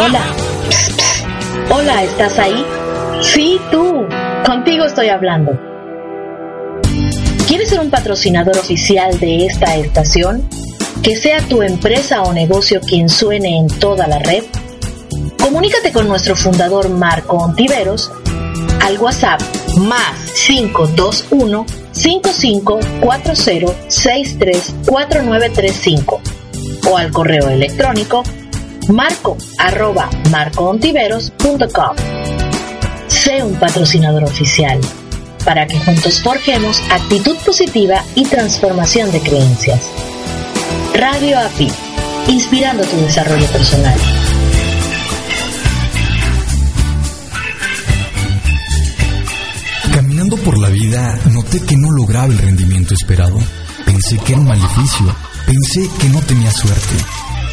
Hola. Hola, ¿estás ahí? Sí, tú. Contigo estoy hablando. ¿Quieres ser un patrocinador oficial de esta estación? Que sea tu empresa o negocio quien suene en toda la red. Comunícate con nuestro fundador Marco Ontiveros al WhatsApp más 521 5540 634935 o al correo electrónico marco arroba marcoontiveros.com. Sé un patrocinador oficial para que juntos forjemos actitud positiva y transformación de creencias. Radio API, inspirando tu desarrollo personal. Caminando por la vida, noté que no lograba el rendimiento esperado. Pensé que era un maleficio. Pensé que no tenía suerte.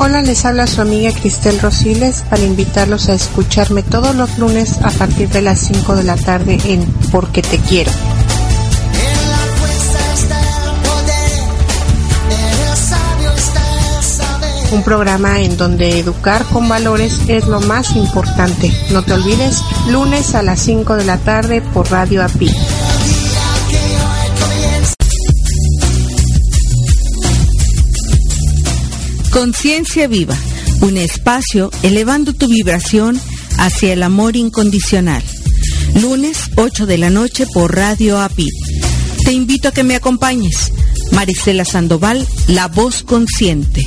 Hola, les habla su amiga Cristel Rosiles para invitarlos a escucharme todos los lunes a partir de las 5 de la tarde en Porque Te Quiero. Un programa en donde educar con valores es lo más importante. No te olvides, lunes a las 5 de la tarde por Radio API. Conciencia Viva, un espacio elevando tu vibración hacia el amor incondicional. Lunes 8 de la noche por Radio API. Te invito a que me acompañes. Marisela Sandoval, la voz consciente.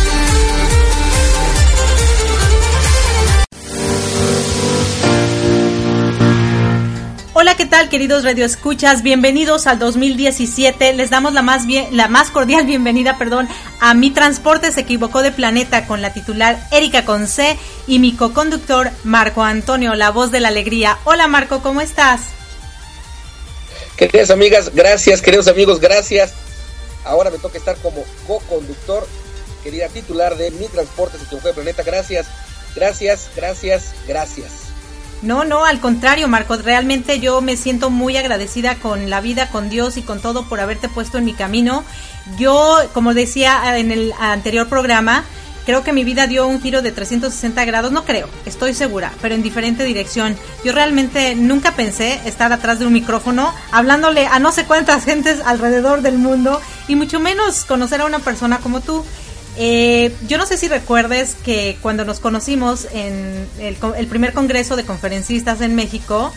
Hola, ¿qué tal, queridos radioescuchas? Bienvenidos al 2017. Les damos la más bien, la más cordial bienvenida, perdón, a Mi Transporte se equivocó de planeta con la titular Erika Conce y mi coconductor Marco Antonio, la voz de la alegría. Hola, Marco, ¿cómo estás? Queridas amigas, gracias, queridos amigos, gracias. Ahora me toca estar como co-conductor, querida titular de Mi Transporte se equivocó de planeta. Gracias, gracias, gracias, gracias. No, no, al contrario, Marcos, realmente yo me siento muy agradecida con la vida, con Dios y con todo por haberte puesto en mi camino. Yo, como decía en el anterior programa, creo que mi vida dio un giro de 360 grados, no creo, estoy segura, pero en diferente dirección. Yo realmente nunca pensé estar atrás de un micrófono hablándole a no sé cuántas gentes alrededor del mundo y mucho menos conocer a una persona como tú. Eh, yo no sé si recuerdes que cuando nos conocimos en el, el primer congreso de conferencistas en México,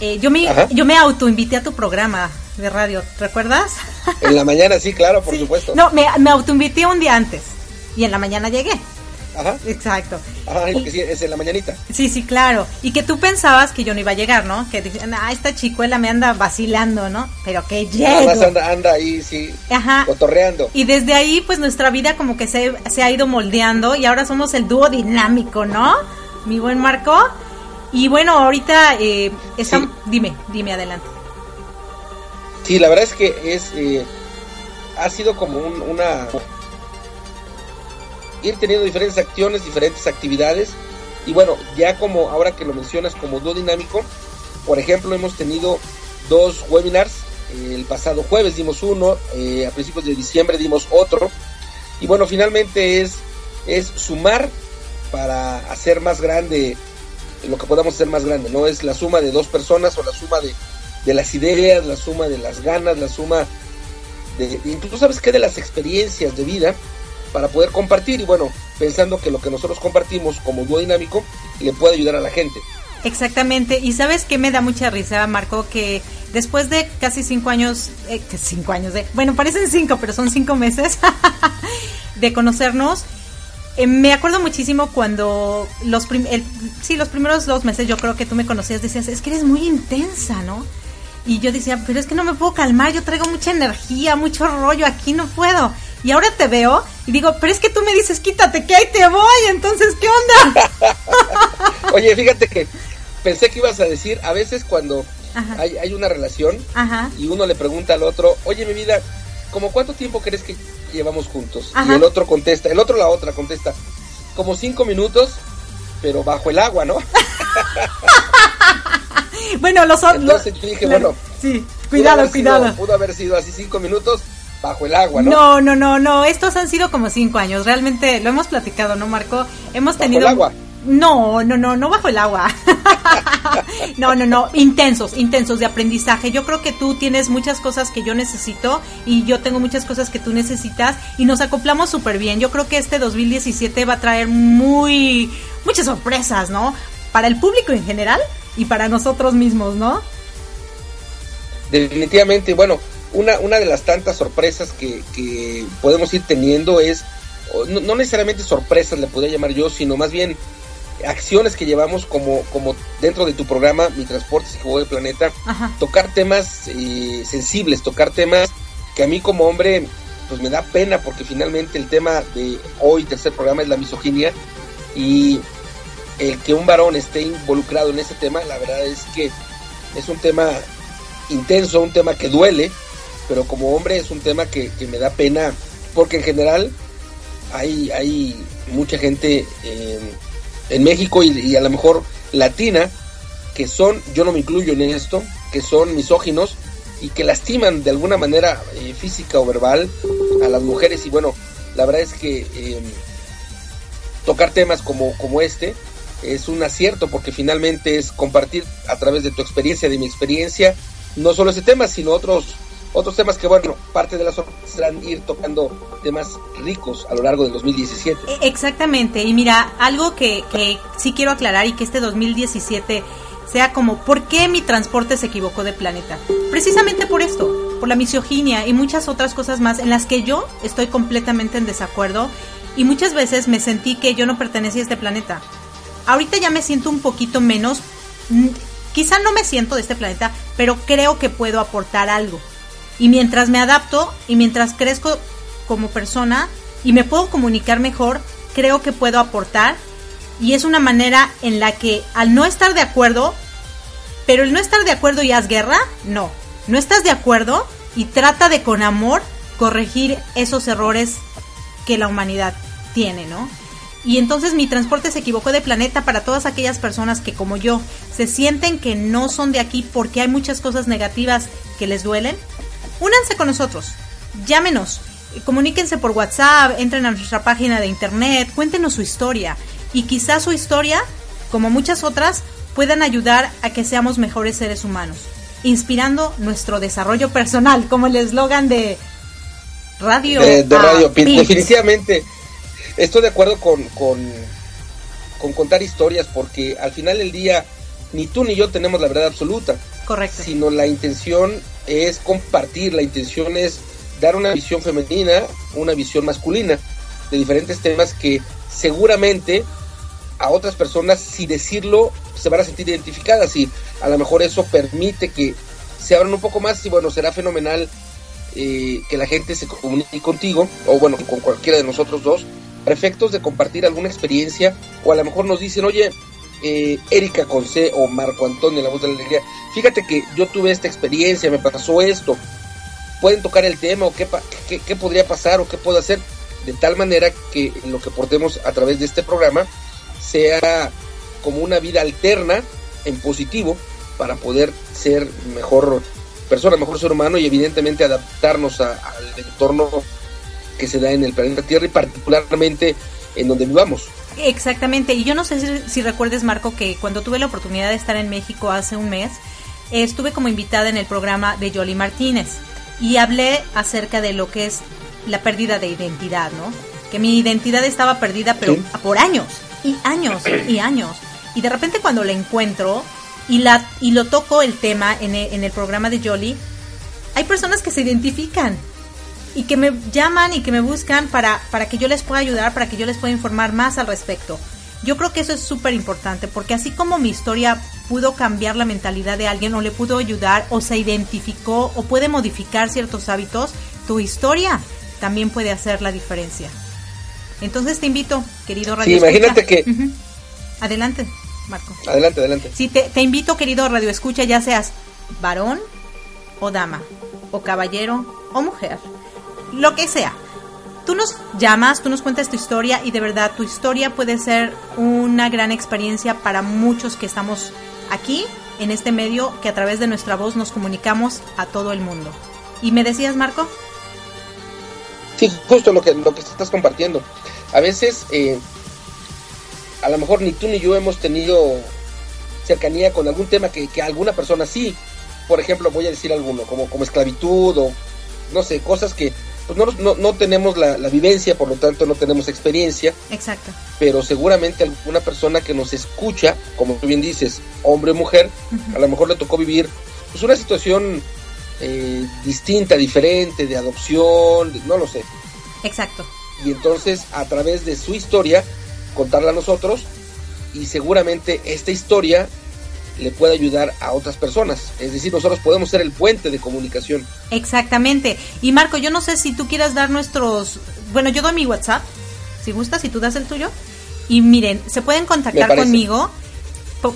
eh, yo me Ajá. yo me autoinvité a tu programa de radio, ¿recuerdas? En la mañana sí, claro, por Sí. supuesto. No, me, me autoinvité un día antes y en la mañana llegué. Ajá, Exacto. Ajá, es Y- que sí, es en la mañanita. Sí, sí, claro. Y que tú pensabas que yo no iba a llegar, ¿no? Que decían, ah, esta chicuela me anda vacilando, ¿no? Pero que Nada más llego. anda, anda ahí, sí, Ajá. cotorreando. Y desde ahí, pues nuestra vida como que se, se ha ido moldeando y ahora somos el dúo dinámico, ¿no? Mi buen Marco. Y bueno, ahorita eh, Sí. Dime, dime adelante. Sí, la verdad es que es eh, ha sido como un- una ir teniendo diferentes acciones, diferentes actividades. Y bueno, ya como ahora que lo mencionas como dúo dinámico, por ejemplo, hemos tenido dos webinars, el pasado jueves dimos uno, eh, a principios de diciembre dimos otro. Y bueno, finalmente es es sumar para hacer más grande lo que podamos hacer más grande, no es la suma de dos personas o la suma de de las ideas, la suma de las ganas, la suma de, incluso sabes qué, de las experiencias de vida para poder compartir y bueno, pensando que lo que nosotros compartimos como dúo dinámico le puede ayudar a la gente. Exactamente, y sabes que me da mucha risa, Marco, que después de casi cinco años, eh, cinco años de, bueno, parecen cinco, pero son cinco meses de conocernos, eh, me acuerdo muchísimo cuando los, sí, los primeros dos meses yo creo que tú me conocías, decías, es que eres muy intensa, ¿no? Y yo decía, pero es que no me puedo calmar, yo traigo mucha energía, mucho rollo, aquí no puedo. Y ahora te veo y digo, pero es que tú me dices, quítate, que ahí te voy, entonces, ¿qué onda? Oye, fíjate que pensé que ibas a decir, a veces cuando hay, hay, una relación y uno le pregunta al otro, oye, mi vida, ¿como cuánto tiempo crees que llevamos juntos? Y el otro contesta, el otro la otra contesta, como cinco minutos, pero bajo el agua, ¿no? bueno, los otros. Entonces yo dije, bueno. Sí, cuidado, cuidado. pudo haber sido así cinco minutos bajo el agua, ¿no? No, no, no, no. Estos han sido como cinco años. Realmente lo hemos platicado, ¿no, Marco? Hemos tenido. Bajo el agua. No, no, no, no bajo el agua. no, no, no, intensos, intensos de aprendizaje. Yo creo que tú tienes muchas cosas que yo necesito y yo tengo muchas cosas que tú necesitas y nos acoplamos súper bien. Yo creo que este 2017 va a traer muy, muchas sorpresas, ¿no? Para el público en general y para nosotros mismos, ¿no? Definitivamente, bueno, una, una de las tantas sorpresas que, que podemos ir teniendo es, no, necesariamente sorpresas le podría llamar yo, sino más bien acciones que llevamos como, como dentro de tu programa, Mi Transporte y Juego de Planeta, tocar temas eh, sensibles, tocar temas que a mí como hombre pues me da pena porque finalmente el tema de hoy, tercer programa, es la misoginia. Y el que un varón esté involucrado en ese tema, la verdad es que es un tema intenso, un tema que duele, pero como hombre es un tema que, me da pena, porque en general hay, hay mucha gente en, México y, a lo mejor latina que son, yo no me incluyo en esto, que son misóginos y que lastiman de alguna manera eh, física o verbal a las mujeres. Y bueno, la verdad es que em, tocar temas como, como este es un acierto porque finalmente es compartir a través de tu experiencia, de mi experiencia, no solo ese tema, sino otros otros temas que, bueno, parte de las sorpresas serán ir tocando temas ricos a lo largo del 2017. E, exactamente, y mira, algo que, que sí quiero aclarar y que este 2017 sea como, ¿por qué mi transporte se equivocó de planeta? Precisamente por esto, por la misoginia y muchas otras cosas más en las que yo estoy completamente en desacuerdo y muchas veces me sentí que yo no pertenecía a este planeta. Ahorita ya me siento un poquito menos, mm, quizá no me siento de este planeta, pero creo que puedo aportar algo. Y mientras me adapto y mientras crezco como persona y me puedo comunicar mejor, creo que puedo aportar. Y es una manera en la que al no estar de acuerdo, pero el no estar de acuerdo y haz guerra, no. No estás de acuerdo y trata de con amor corregir esos errores que la humanidad tiene, ¿no? Y entonces mi transporte se equivocó de planeta para todas aquellas personas que como yo se sienten que no son de aquí porque hay muchas cosas negativas que les duelen. Únanse con nosotros, llámenos, comuníquense por WhatsApp, entren a nuestra página de internet, cuéntenos su historia y quizás su historia, como muchas otras, puedan ayudar a que seamos mejores seres humanos, inspirando nuestro desarrollo personal, como el eslogan de Radio. De, Radio Definitivamente estoy de acuerdo con, con, contar historias porque al final del día ni tú ni yo tenemos la verdad absoluta. Correcto. Sino la intención es compartir, la intención es dar una visión femenina, una visión masculina de diferentes temas que seguramente a otras personas, si decirlo, se van a sentir identificadas y a lo mejor eso permite que se abran un poco más y bueno, será fenomenal eh, que la gente se comunique contigo o bueno, con cualquiera de nosotros dos para efectos de compartir alguna experiencia o a lo mejor nos dicen, oye, eh, Erika Conce o Marco Antonio, la voz de la alegría, fíjate que yo tuve esta experiencia, me pasó esto, pueden tocar el tema o qué, qué, podría pasar o qué puedo hacer, de tal manera que lo que portemos a través de este programa sea como una vida alterna en positivo para poder ser mejor persona, mejor ser humano y evidentemente adaptarnos al entorno que se da en el planeta Tierra y particularmente en donde vivamos. Exactamente, y yo no sé si, recuerdes, Marco, que cuando tuve la oportunidad de estar en México hace un mes, estuve como invitada en el programa de Jolie Martínez y hablé acerca de lo que es la pérdida de identidad, ¿no? Que mi identidad estaba perdida, pero por años, y años, y años. Y de repente cuando la encuentro y, la, y lo toco el tema en el, en el programa de Jolie, hay personas que se identifican y que me llaman y que me buscan para, para que yo les pueda ayudar, para que yo les pueda informar más al respecto. Yo creo que eso es súper importante porque así como mi historia pudo cambiar la mentalidad de alguien o le pudo ayudar o se identificó o puede modificar ciertos hábitos, tu historia también puede hacer la diferencia. Entonces te invito, querido Radio Sí, imagínate que... Adelante, Marco. Adelante, adelante. Sí, te, te invito, querido Radio Escucha, ya seas varón o dama, o caballero o mujer, lo que sea tú nos llamas, tú nos cuentas tu historia y de verdad tu historia puede ser una gran experiencia para muchos que estamos aquí en este medio que a través de nuestra voz nos comunicamos a todo el mundo. ¿Y me decías, Marco? Sí, justo lo que, lo que estás compartiendo. A veces, eh, a lo mejor ni tú ni yo hemos tenido cercanía con algún tema que, que alguna persona sí. Por ejemplo, voy a decir alguno, como, como esclavitud o no sé, cosas que pues no, no, tenemos la, vivencia, por lo tanto no tenemos experiencia. Exacto. Pero seguramente alguna persona que nos escucha, como tú bien dices, hombre o mujer, a lo mejor le tocó vivir pues una situación eh, distinta, diferente, de adopción, no lo sé. Exacto. Y entonces a través de su historia, contarla a nosotros y seguramente esta historia le puede ayudar a otras personas. Es decir, nosotros podemos ser el puente de comunicación. Exactamente. Y Marco, yo no sé si tú quieras dar nuestros... Bueno, yo doy mi WhatsApp, si gustas, si tú das el tuyo. Y miren, se pueden contactar conmigo.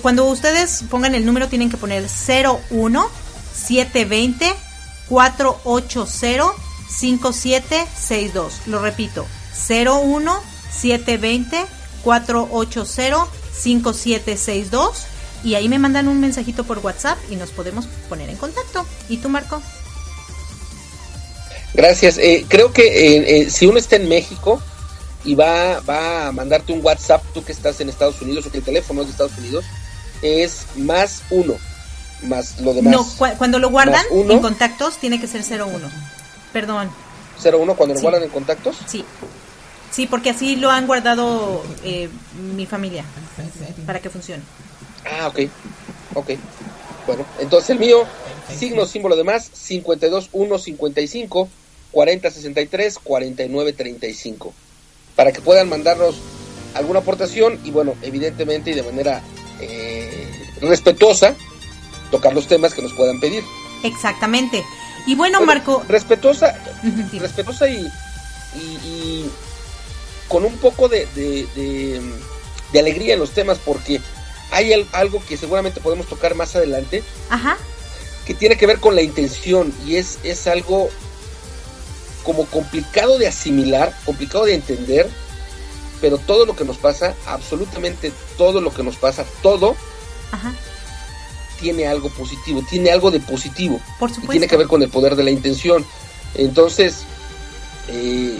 Cuando ustedes pongan el número tienen que poner 01 720 480 5762. Lo repito, 01 720 480 5762 y ahí me mandan un mensajito por WhatsApp y nos podemos poner en contacto. ¿Y tú, Marco? Gracias. Eh, creo que eh, eh, si uno está en México y va, va a mandarte un WhatsApp, tú que estás en Estados Unidos o que el teléfono es de Estados Unidos, es más uno, más lo demás. No, cuando lo guardan en contactos tiene que ser 01. Perdón. 01 cuando lo guardan en contactos? Sí. Sí, porque así lo han guardado mi familia para que funcione. Ah, ok. Ok. Bueno, entonces el mío, signo, símbolo de más, 52 1 55 40 63 49 35. Para que puedan mandarnos alguna aportación y bueno, evidentemente y de manera eh, respetuosa, tocar los temas que nos puedan pedir. Exactamente. Y bueno, Marco. Respetuosa, respetuosa y, y, con un poco de, de, de alegría en los temas porque hay algo que seguramente podemos tocar más adelante. Ajá. Que tiene que ver con la intención y es, es algo como complicado de asimilar, complicado de entender, pero todo lo que nos pasa, absolutamente todo lo que nos pasa, todo, tiene algo positivo, tiene algo de positivo. Por supuesto. Y tiene que ver con el poder de la intención. Entonces, eh,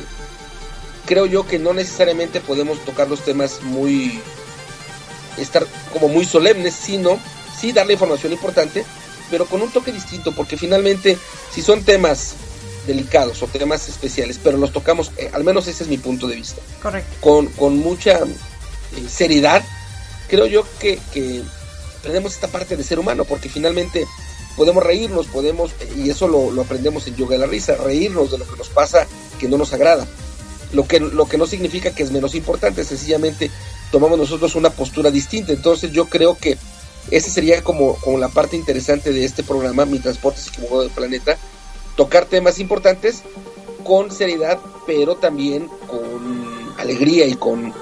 creo yo que no necesariamente podemos tocar los temas muy estar como muy solemnes, sino sí darle información importante, pero con un toque distinto, porque finalmente si son temas delicados o temas especiales, pero los tocamos, eh, al menos ese es mi punto de vista, Correcto. Con, con mucha eh, seriedad, creo yo que, que aprendemos esta parte de ser humano, porque finalmente podemos reírnos, podemos, y eso lo, lo, aprendemos en Yoga de la Risa, reírnos de lo que nos pasa que no nos agrada. Lo que, lo que no significa que es menos importante, sencillamente tomamos nosotros una postura distinta. Entonces yo creo que esa sería como, como la parte interesante de este programa, Mi Transporte se equivocó del planeta, tocar temas importantes con seriedad, pero también con alegría y con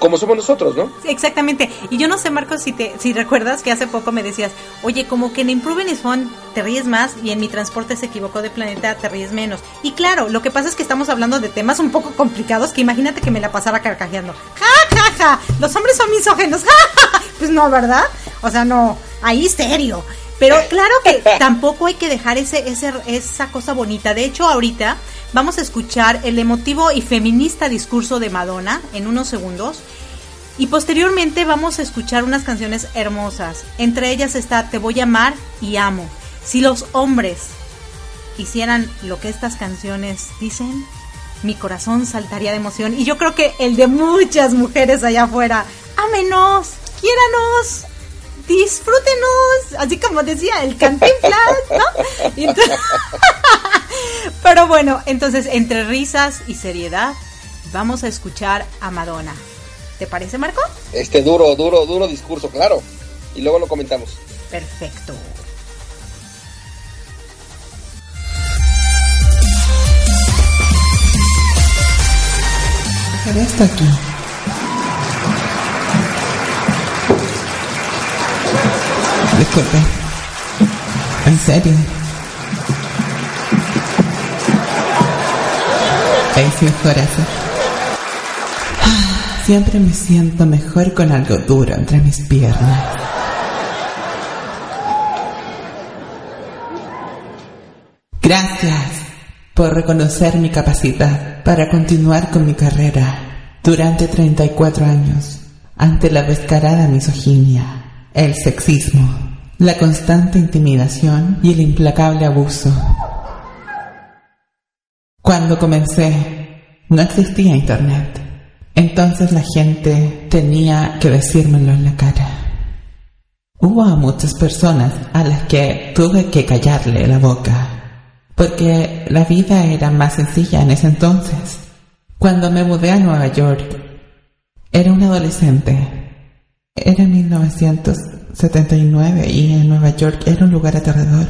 como somos nosotros, ¿no? exactamente. Y yo no sé, Marcos, si te si recuerdas que hace poco me decías, oye, como que en Improving is Fun te ríes más y en mi transporte se equivocó de planeta te ríes menos. Y claro, lo que pasa es que estamos hablando de temas un poco complicados que imagínate que me la pasara carcajeando. ¡Ja, ja, ja! Los hombres son misógenos. ¡Ja, Pues no, ¿verdad? O sea, no, ahí serio. Pero claro que tampoco hay que dejar ese, ese, esa cosa bonita. De hecho, ahorita vamos a escuchar el emotivo y feminista discurso de Madonna en unos segundos. Y posteriormente vamos a escuchar unas canciones hermosas. Entre ellas está Te voy a amar y amo. Si los hombres hicieran lo que estas canciones dicen, mi corazón saltaría de emoción. Y yo creo que el de muchas mujeres allá afuera. Ámenos, quiéranos, disfrútenos. Así como decía el cantinflas, ¿no? Pero bueno, entonces entre risas y seriedad, vamos a escuchar a Madonna. ¿Te parece, Marco? Este duro, duro, duro discurso, claro. Y luego lo comentamos. Perfecto. Aquí. Disculpe. En serio. Es mejor eso. Siempre me siento mejor con algo duro entre mis piernas. Gracias por reconocer mi capacidad para continuar con mi carrera durante 34 años ante la descarada misoginia, el sexismo, la constante intimidación y el implacable abuso. Cuando comencé, no existía Internet. Entonces la gente tenía que decírmelo en la cara. Hubo muchas personas a las que tuve que callarle la boca, porque la vida era más sencilla en ese entonces. Cuando me mudé a Nueva York, era un adolescente. Era 1979 y en Nueva York era un lugar aterrador.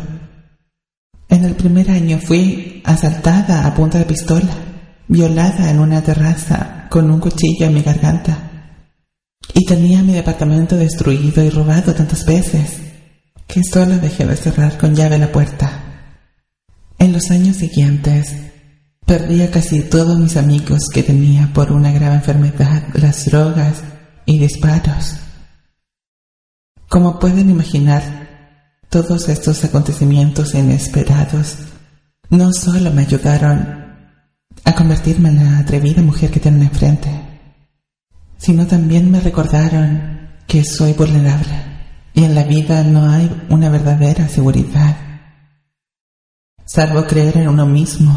En el primer año fui asaltada a punta de pistola, violada en una terraza con un cuchillo en mi garganta. Y tenía mi departamento destruido y robado tantas veces que solo dejé de cerrar con llave la puerta. En los años siguientes, perdí a casi todos mis amigos que tenía por una grave enfermedad, las drogas y disparos. Como pueden imaginar, todos estos acontecimientos inesperados no solo me ayudaron a convertirme en la atrevida mujer que tienen enfrente, sino también me recordaron que soy vulnerable y en la vida no hay una verdadera seguridad, salvo creer en uno mismo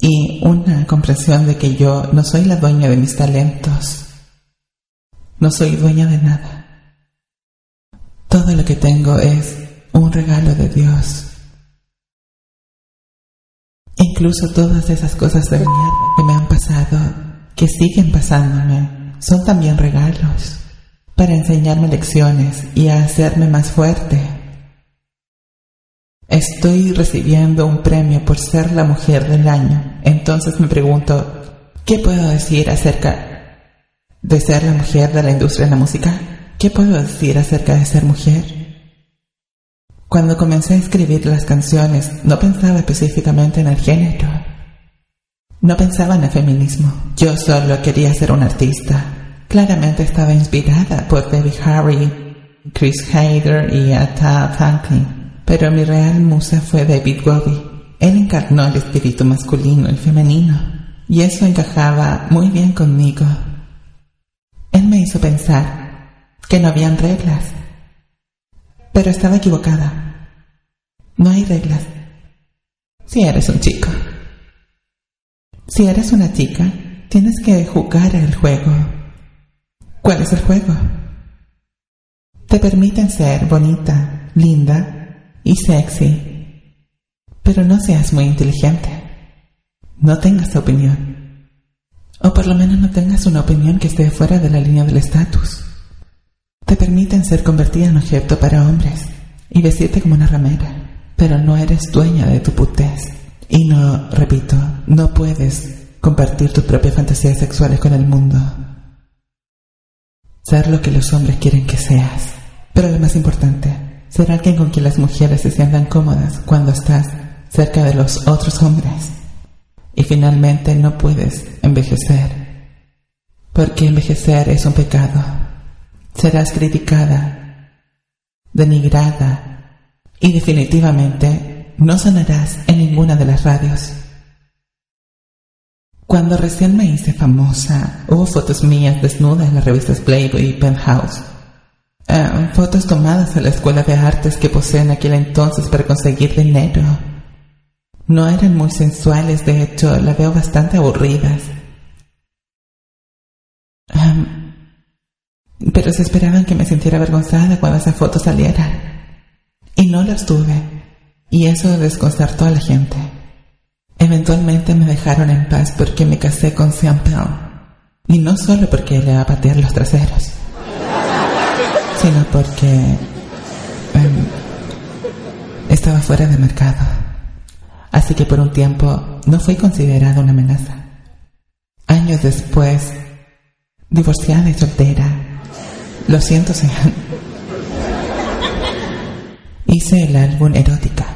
y una comprensión de que yo no soy la dueña de mis talentos, no soy dueña de nada. Todo lo que tengo es un regalo de Dios. Incluso todas esas cosas de mierda que me han pasado, que siguen pasándome, son también regalos para enseñarme lecciones y a hacerme más fuerte. Estoy recibiendo un premio por ser la mujer del año. Entonces me pregunto, ¿qué puedo decir acerca de ser la mujer de la industria de la música? ¿Qué puedo decir acerca de ser mujer? Cuando comencé a escribir las canciones, no pensaba específicamente en el género. No pensaba en el feminismo. Yo solo quería ser un artista. Claramente estaba inspirada por David Harry, Chris Hayder y Atta Franklin. Pero mi real musa fue David Bowie. Él encarnó el espíritu masculino y femenino. Y eso encajaba muy bien conmigo. Él me hizo pensar que no habían reglas pero estaba equivocada. No hay reglas. Si eres un chico. Si eres una chica, tienes que jugar el juego. ¿Cuál es el juego? Te permiten ser bonita, linda y sexy, pero no seas muy inteligente. No tengas opinión. O por lo menos no tengas una opinión que esté fuera de la línea del estatus te permiten ser convertida en objeto para hombres y vestirte como una ramera, pero no eres dueña de tu putez. Y no, repito, no puedes compartir tus propias fantasías sexuales con el mundo. Ser lo que los hombres quieren que seas. Pero lo más importante, ser alguien con quien las mujeres se sientan cómodas cuando estás cerca de los otros hombres. Y finalmente no puedes envejecer, porque envejecer es un pecado serás criticada, denigrada y definitivamente no sonarás en ninguna de las radios. Cuando recién me hice famosa, hubo fotos mías desnudas en las revistas Playboy y Penthouse. Eh, fotos tomadas en la escuela de artes que posee en aquel entonces para conseguir dinero. No eran muy sensuales, de hecho, las veo bastante aburridas. pero se esperaban que me sintiera avergonzada cuando esa foto saliera. Y no las tuve. Y eso desconcertó a la gente. Eventualmente me dejaron en paz porque me casé con Sean Y no solo porque le iba a patear los traseros, sino porque em, estaba fuera de mercado. Así que por un tiempo no fui considerada una amenaza. Años después, divorciada y soltera, lo siento, Sean. Hice el álbum Erótica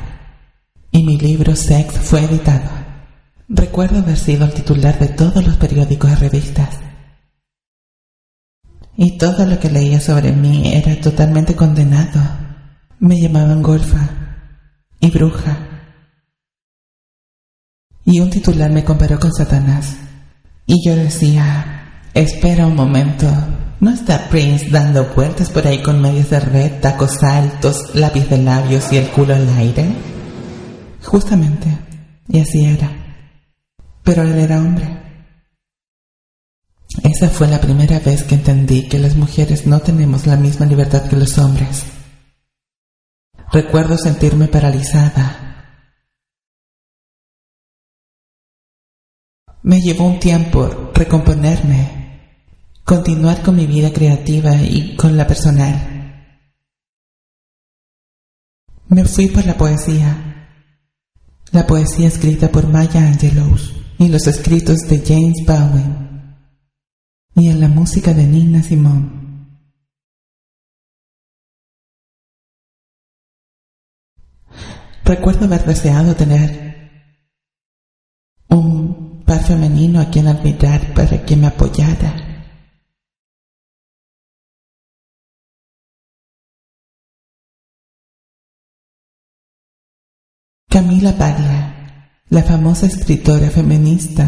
y mi libro Sex fue editado. Recuerdo haber sido el titular de todos los periódicos y revistas. Y todo lo que leía sobre mí era totalmente condenado. Me llamaban golfa y bruja. Y un titular me comparó con Satanás. Y yo decía, espera un momento, ¿no está Prince dando vueltas por ahí con medias de red, tacos altos, lápiz de labios y el culo al aire? Justamente, y así era. Pero él era hombre. Esa fue la primera vez que entendí que las mujeres no tenemos la misma libertad que los hombres. Recuerdo sentirme paralizada. Me llevó un tiempo recomponerme, continuar con mi vida creativa y con la personal. Me fui por la poesía la poesía escrita por Maya Angelou y los escritos de James Bowen y en la música de Nina Simone. Recuerdo haber deseado tener femenino a quien admirar para que me apoyara Camila Paglia, la famosa escritora feminista,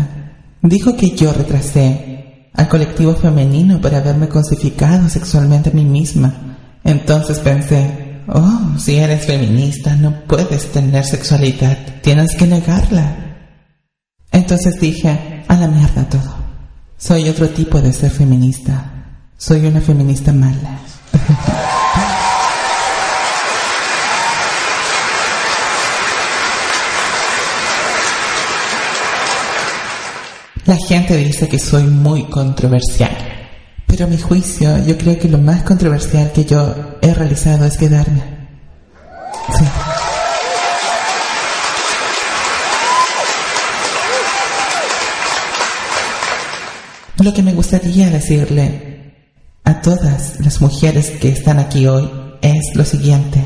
dijo que yo retrasé al colectivo femenino por haberme cosificado sexualmente a mí misma. Entonces pensé, oh, si eres feminista no puedes tener sexualidad, tienes que negarla. Entonces dije, a la mierda todo. Soy otro tipo de ser feminista. Soy una feminista mala. La gente dice que soy muy controversial, pero a mi juicio yo creo que lo más controversial que yo he realizado es quedarme. Sí. Lo que me gustaría decirle a todas las mujeres que están aquí hoy es lo siguiente.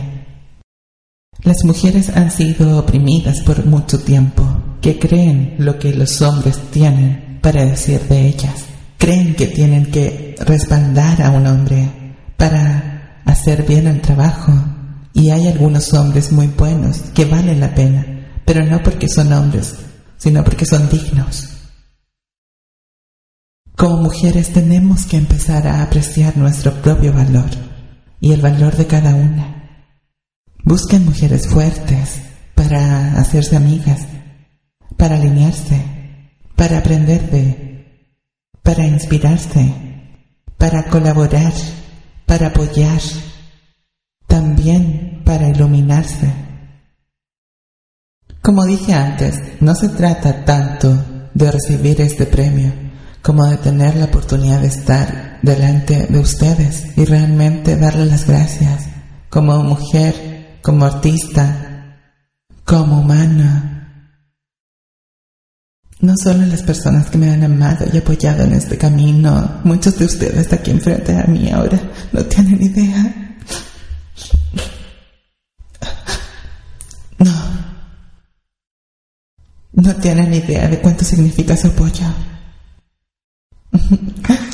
Las mujeres han sido oprimidas por mucho tiempo que creen lo que los hombres tienen para decir de ellas. Creen que tienen que respaldar a un hombre para hacer bien el trabajo. Y hay algunos hombres muy buenos que valen la pena, pero no porque son hombres, sino porque son dignos. Como mujeres tenemos que empezar a apreciar nuestro propio valor y el valor de cada una. Busquen mujeres fuertes para hacerse amigas para alinearse, para aprender de, para inspirarse, para colaborar, para apoyar, también para iluminarse. Como dije antes, no se trata tanto de recibir este premio como de tener la oportunidad de estar delante de ustedes y realmente darle las gracias como mujer, como artista, como humana, no solo las personas que me han amado y apoyado en este camino, muchos de ustedes aquí enfrente a mí ahora no tienen idea. No. No tienen idea de cuánto significa su apoyo.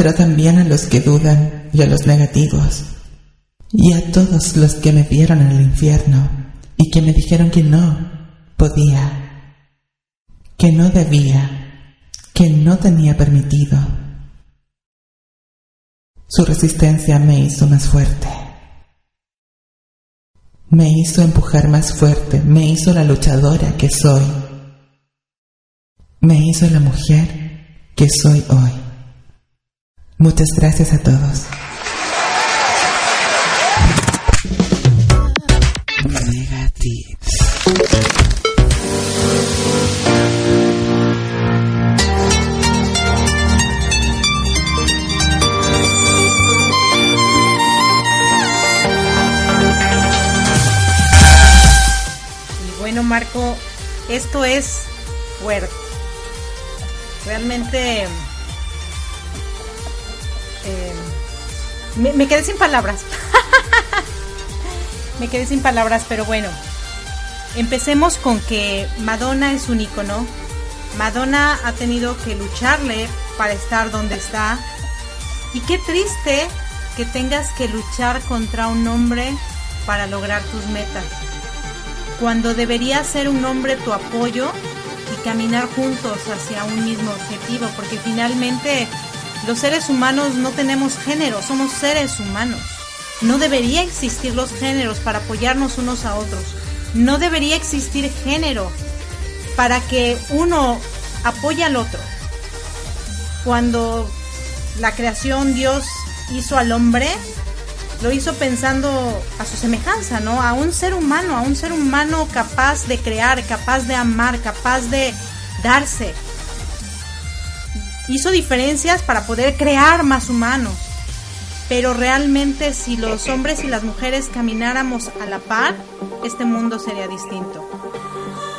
pero también a los que dudan y a los negativos, y a todos los que me vieron en el infierno y que me dijeron que no podía, que no debía, que no tenía permitido. Su resistencia me hizo más fuerte. Me hizo empujar más fuerte, me hizo la luchadora que soy. Me hizo la mujer que soy hoy. Muchas gracias a todos. Marco, esto es fuerte. Realmente eh, me, me quedé sin palabras. me quedé sin palabras, pero bueno. Empecemos con que Madonna es un icono. Madonna ha tenido que lucharle para estar donde está. Y qué triste que tengas que luchar contra un hombre para lograr tus metas. Cuando debería ser un hombre tu apoyo y caminar juntos hacia un mismo objetivo, porque finalmente los seres humanos no tenemos género, somos seres humanos. No debería existir los géneros para apoyarnos unos a otros. No debería existir género para que uno apoye al otro. Cuando la creación Dios hizo al hombre, lo hizo pensando a su semejanza, ¿no? A un ser humano, a un ser humano capaz de crear, capaz de amar, capaz de darse. Hizo diferencias para poder crear más humanos. Pero realmente si los hombres y las mujeres camináramos a la par, este mundo sería distinto.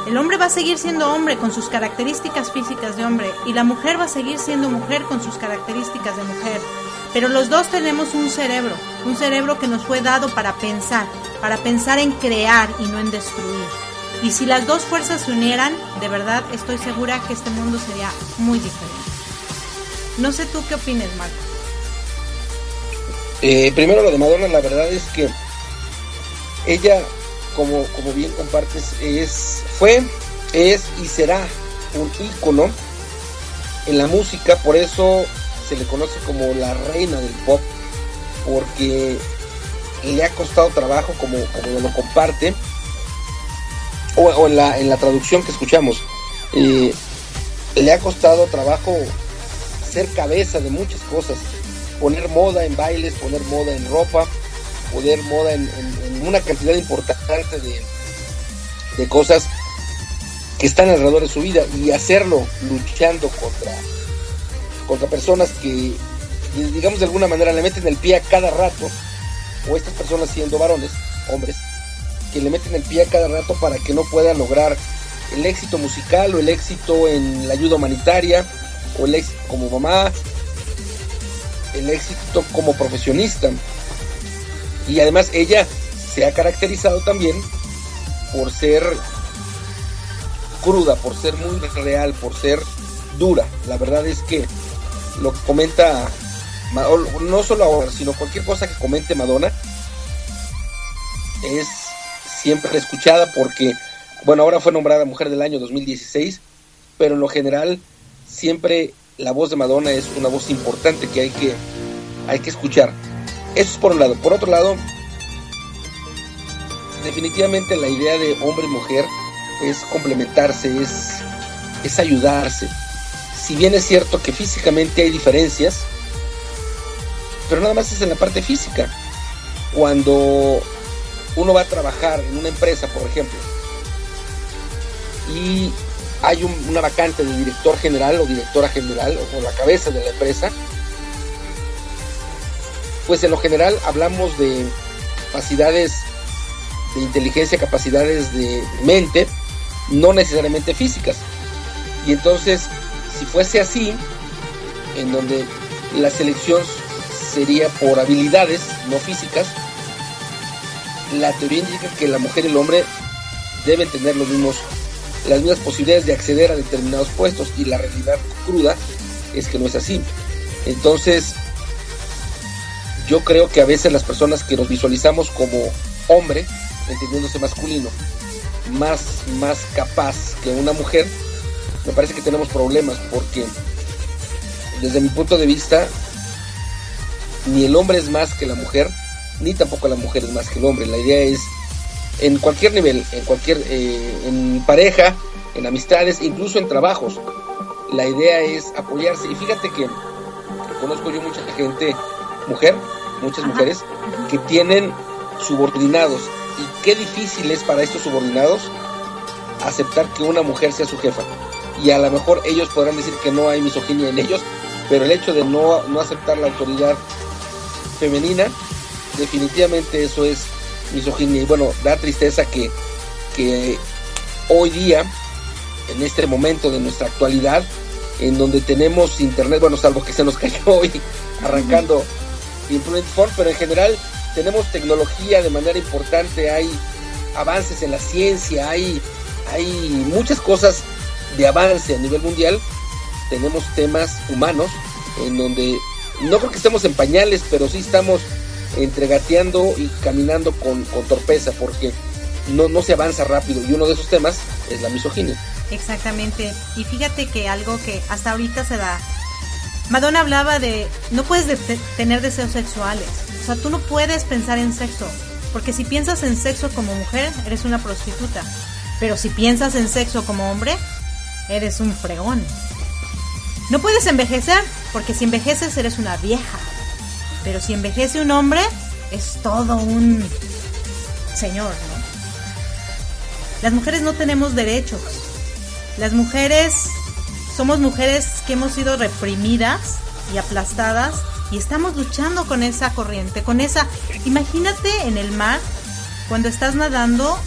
El hombre va a seguir siendo hombre con sus características físicas de hombre y la mujer va a seguir siendo mujer con sus características de mujer. Pero los dos tenemos un cerebro, un cerebro que nos fue dado para pensar, para pensar en crear y no en destruir. Y si las dos fuerzas se unieran, de verdad estoy segura que este mundo sería muy diferente. No sé tú qué opines, Marco. Eh, primero lo de Madonna, la verdad es que ella, como, como bien compartes, es, fue, es y será un ícono en la música, por eso se le conoce como la reina del pop, porque le ha costado trabajo, como, como lo comparte, o, en, la, en la traducción que escuchamos, eh, le ha costado trabajo ser cabeza de muchas cosas, poner moda en bailes, poner moda en ropa, poner moda en, en, en una cantidad importante de, de cosas que están alrededor de su vida y hacerlo luchando contra contra personas que digamos de alguna manera le meten el pie a cada rato o estas personas siendo varones, hombres, que le meten el pie a cada rato para que no pueda lograr el éxito musical o el éxito en la ayuda humanitaria o el éxito como mamá, el éxito como profesionista. Y además ella se ha caracterizado también por ser cruda, por ser muy real, por ser dura. La verdad es que lo que comenta, no solo ahora, sino cualquier cosa que comente Madonna, es siempre escuchada porque, bueno, ahora fue nombrada Mujer del Año 2016, pero en lo general siempre la voz de Madonna es una voz importante que hay que, hay que escuchar. Eso es por un lado. Por otro lado, definitivamente la idea de hombre y mujer es complementarse, es, es ayudarse. Si bien es cierto que físicamente hay diferencias, pero nada más es en la parte física. Cuando uno va a trabajar en una empresa, por ejemplo, y hay un, una vacante de director general o directora general o la cabeza de la empresa, pues en lo general hablamos de capacidades de inteligencia, capacidades de mente, no necesariamente físicas. Y entonces, si fuese así, en donde la selección sería por habilidades, no físicas, la teoría indica que la mujer y el hombre deben tener los mismos, las mismas posibilidades de acceder a determinados puestos y la realidad cruda es que no es así. Entonces, yo creo que a veces las personas que nos visualizamos como hombre, entendiéndose masculino, más, más capaz que una mujer, me parece que tenemos problemas porque desde mi punto de vista, ni el hombre es más que la mujer, ni tampoco la mujer es más que el hombre. La idea es, en cualquier nivel, en cualquier, eh, en pareja, en amistades, incluso en trabajos, la idea es apoyarse. Y fíjate que conozco yo mucha gente, mujer, muchas mujeres, que tienen subordinados. Y qué difícil es para estos subordinados aceptar que una mujer sea su jefa. Y a lo mejor ellos podrán decir que no hay misoginia en ellos, pero el hecho de no, no aceptar la autoridad femenina, definitivamente eso es misoginia. Y bueno, da tristeza que, que hoy día, en este momento de nuestra actualidad, en donde tenemos internet, bueno, salvo que se nos cayó hoy arrancando Phone, pero en general tenemos tecnología de manera importante, hay avances en la ciencia, hay, hay muchas cosas de avance a nivel mundial, tenemos temas humanos en donde no creo que estemos en pañales, pero sí estamos entregateando y caminando con, con torpeza porque no, no se avanza rápido y uno de esos temas es la misoginia. Exactamente. Y fíjate que algo que hasta ahorita se da. Madonna hablaba de no puedes tener deseos sexuales. O sea, tú no puedes pensar en sexo. Porque si piensas en sexo como mujer, eres una prostituta. Pero si piensas en sexo como hombre, eres un fregón. No puedes envejecer, porque si envejeces eres una vieja. Pero si envejece un hombre, es todo un señor, ¿no? Las mujeres no tenemos derechos. Las mujeres somos mujeres que hemos sido reprimidas y aplastadas y estamos luchando con esa corriente, con esa... Imagínate en el mar cuando estás nadando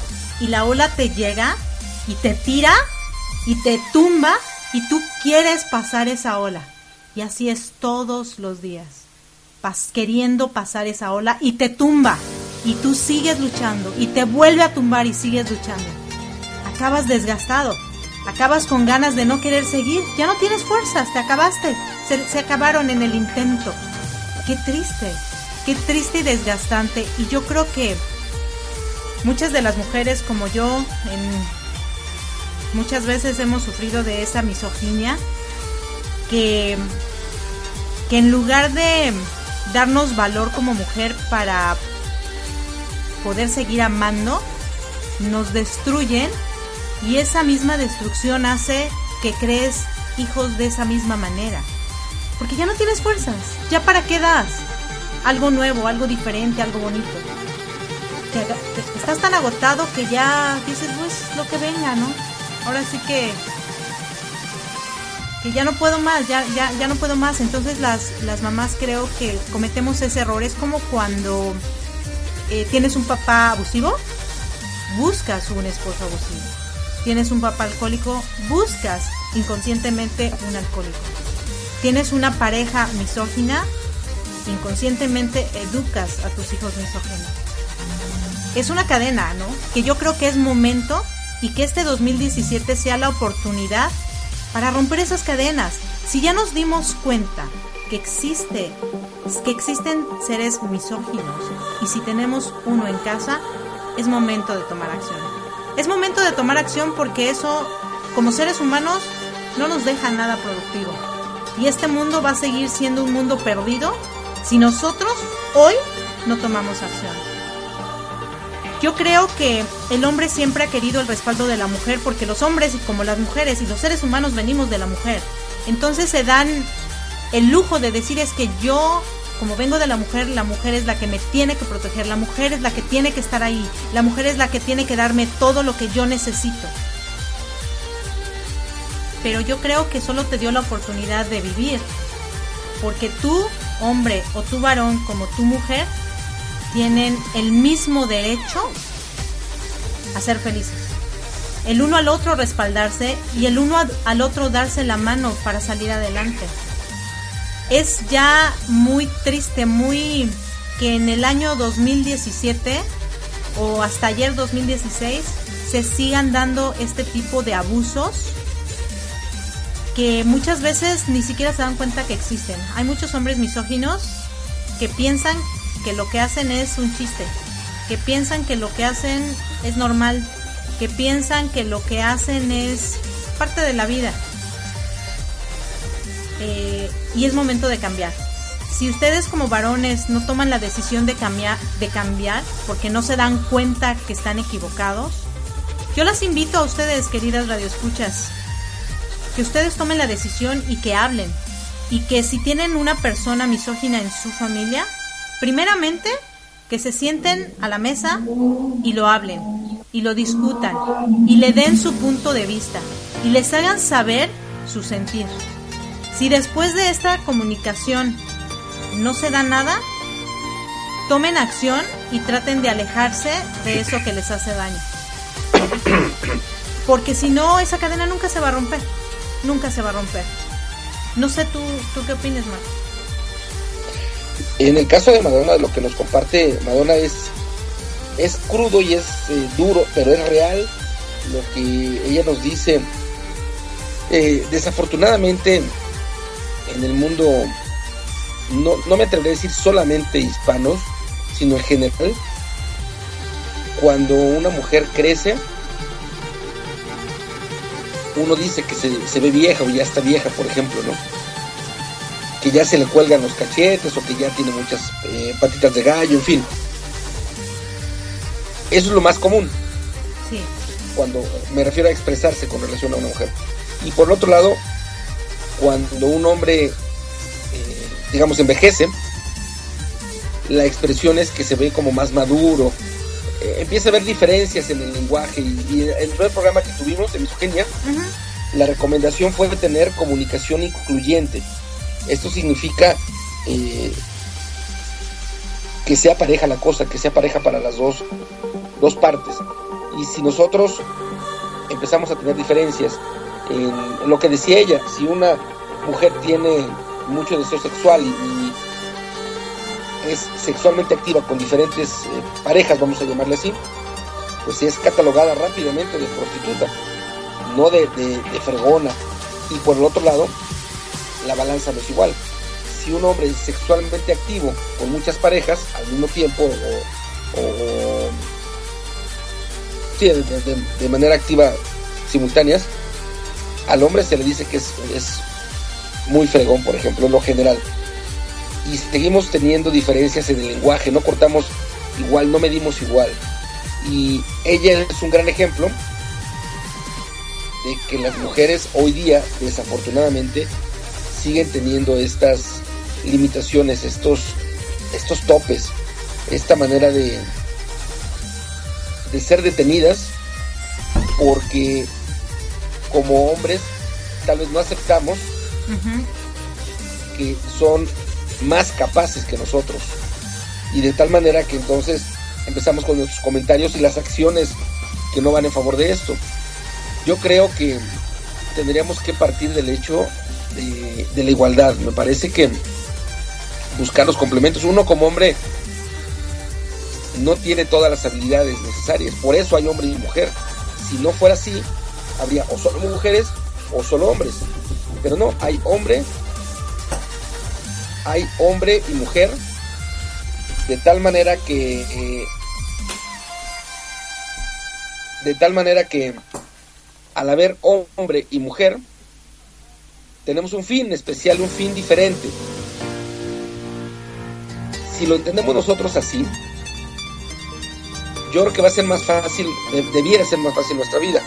y la ola te llega y te tira y te tumba y tú quieres pasar esa ola. Y así es todos los días, queriendo pasar esa ola y te tumba. Y tú sigues luchando y te vuelve a tumbar y sigues luchando. Acabas desgastado. Acabas con ganas de no querer seguir, ya no tienes fuerzas, te acabaste, se, acabaron en el intento. Qué triste, qué triste y desgastante. Y yo creo que muchas de las mujeres como yo, muchas veces hemos sufrido de esa misoginia, que, que en lugar de darnos valor como mujer para poder seguir amando, nos destruyen y esa misma destrucción hace que crees hijos de esa misma manera. Porque ya no tienes fuerzas. ¿Ya para qué das? Algo nuevo, algo diferente, algo bonito. estás tan agotado que ya dices, pues lo que venga, ¿no? Ahora sí que que ya no puedo más, ya, ya, ya no puedo más. Entonces las, las mamás creo que cometemos ese error. Es como cuando eh, tienes un papá abusivo, buscas un esposo abusivo tienes un papá alcohólico, buscas inconscientemente un alcohólico. Tienes una pareja misógina, inconscientemente educas a tus hijos misóginos. Es una cadena, ¿no? Que yo creo que es momento y que este 2017 sea la oportunidad para romper esas cadenas. Si ya nos dimos cuenta que existe, que existen seres misóginos y si tenemos uno en casa, es momento de tomar acción. Es momento de tomar acción porque eso, como seres humanos, no nos deja nada productivo. Y este mundo va a seguir siendo un mundo perdido si nosotros hoy no tomamos acción. Yo creo que el hombre siempre ha querido el respaldo de la mujer porque los hombres, como las mujeres y los seres humanos venimos de la mujer. Entonces se dan el lujo de decir es que yo como vengo de la mujer, la mujer es la que me tiene que proteger, la mujer es la que tiene que estar ahí, la mujer es la que tiene que darme todo lo que yo necesito. Pero yo creo que solo te dio la oportunidad de vivir, porque tú, hombre, o tú varón, como tu mujer, tienen el mismo derecho a ser felices. El uno al otro respaldarse y el uno al otro darse la mano para salir adelante es ya muy triste, muy que en el año 2017 o hasta ayer 2016 se sigan dando este tipo de abusos que muchas veces ni siquiera se dan cuenta que existen. Hay muchos hombres misóginos que piensan que lo que hacen es un chiste, que piensan que lo que hacen es normal, que piensan que lo que hacen es parte de la vida. Eh, y es momento de cambiar. Si ustedes como varones no toman la decisión de cambiar, de cambiar, porque no se dan cuenta que están equivocados, yo las invito a ustedes, queridas radioescuchas, que ustedes tomen la decisión y que hablen. Y que si tienen una persona misógina en su familia, primeramente que se sienten a la mesa y lo hablen, y lo discutan, y le den su punto de vista, y les hagan saber su sentir. Si después de esta comunicación no se da nada, tomen acción y traten de alejarse de eso que les hace daño. Porque si no, esa cadena nunca se va a romper. Nunca se va a romper. No sé tú, tú qué opinas, Marco. En el caso de Madonna, lo que nos comparte Madonna es, es crudo y es eh, duro, pero es real lo que ella nos dice. Eh, desafortunadamente, en el mundo, no, no me atreveré a decir solamente hispanos, sino en general, cuando una mujer crece, uno dice que se, ve vieja o ya está vieja, por ejemplo, ¿no? Que ya se le cuelgan los cachetes o que ya tiene muchas eh, patitas de gallo, en fin. Eso es lo más común. Sí. Cuando me refiero a expresarse con relación a una mujer. Y por otro lado, cuando un hombre, eh, digamos, envejece, la expresión es que se ve como más maduro, eh, empieza a haber diferencias en el lenguaje y, en el primer programa que tuvimos de Misogenia, la recomendación fue tener comunicación incluyente. Esto significa eh, que sea pareja la cosa, que sea pareja para las dos, dos partes. Y si nosotros empezamos a tener diferencias en, lo que decía ella, si una mujer tiene mucho deseo sexual y es sexualmente activa con diferentes eh, parejas, vamos a llamarle así, pues es catalogada rápidamente de prostituta, no de, fregona. Y por el otro lado, la balanza no es igual. Si un hombre es sexualmente activo con muchas parejas al mismo tiempo o, sí, de, manera activa simultáneas, al hombre se le dice que es, es muy fregón, por ejemplo, en lo general y seguimos teniendo diferencias en el lenguaje, no cortamos igual, no medimos igual. Y ella es un gran ejemplo de que las mujeres hoy día, desafortunadamente, siguen teniendo estas limitaciones, estos, estos topes, esta manera de, de ser detenidas, porque como hombres tal vez no aceptamos que son más capaces que nosotros. Y de tal manera que entonces empezamos con nuestros comentarios y las acciones que no van en favor de esto. Yo creo que tendríamos que partir del hecho de, la igualdad. Me parece que buscar los complementos. Uno como hombre no tiene todas las habilidades necesarias. Por eso hay hombre y mujer. Si no fuera así, habría o solo mujeres o solo hombres. Pero no, hay hombre hay hombre y mujer, de tal manera que eh, de tal manera que al haber hombre y mujer tenemos un fin especial, un fin diferente. Si lo entendemos nosotros así, yo creo que va a ser más fácil, debiera ser más fácil nuestra vida.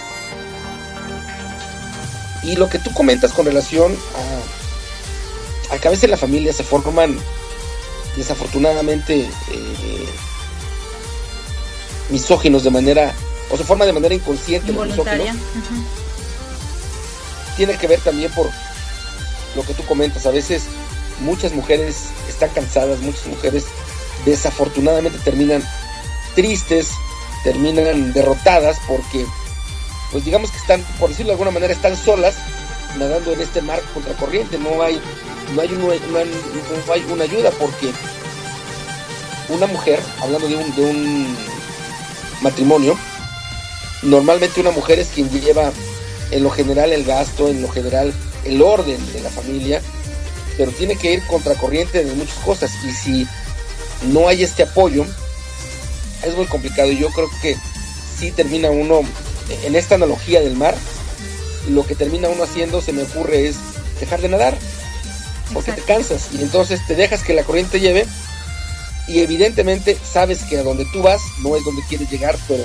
Y lo que tú comentas con relación a a veces en la familia se forman desafortunadamente eh, misóginos de manera, o se forma de manera inconsciente Involuntaria. Tiene que ver también por lo que tú comentas, a veces muchas mujeres están cansadas, muchas mujeres desafortunadamente terminan tristes, terminan derrotadas porque, pues digamos que están, por decirlo de alguna manera, están solas nadando en este mar contracorriente, no hay no hay, una, hay una ayuda porque una mujer, hablando de un matrimonio, normalmente una mujer es quien lleva en lo general el gasto, en lo general el orden de la familia, pero tiene que ir contracorriente de muchas cosas. Y si no hay este apoyo, es muy complicado. Y yo creo que si termina uno, en esta analogía del mar, lo que termina uno haciendo, se me ocurre, es dejar de nadar, porque te cansas. Y entonces te dejas que la corriente lleve. Y evidentemente sabes que a donde tú vas no es donde quieres llegar, pero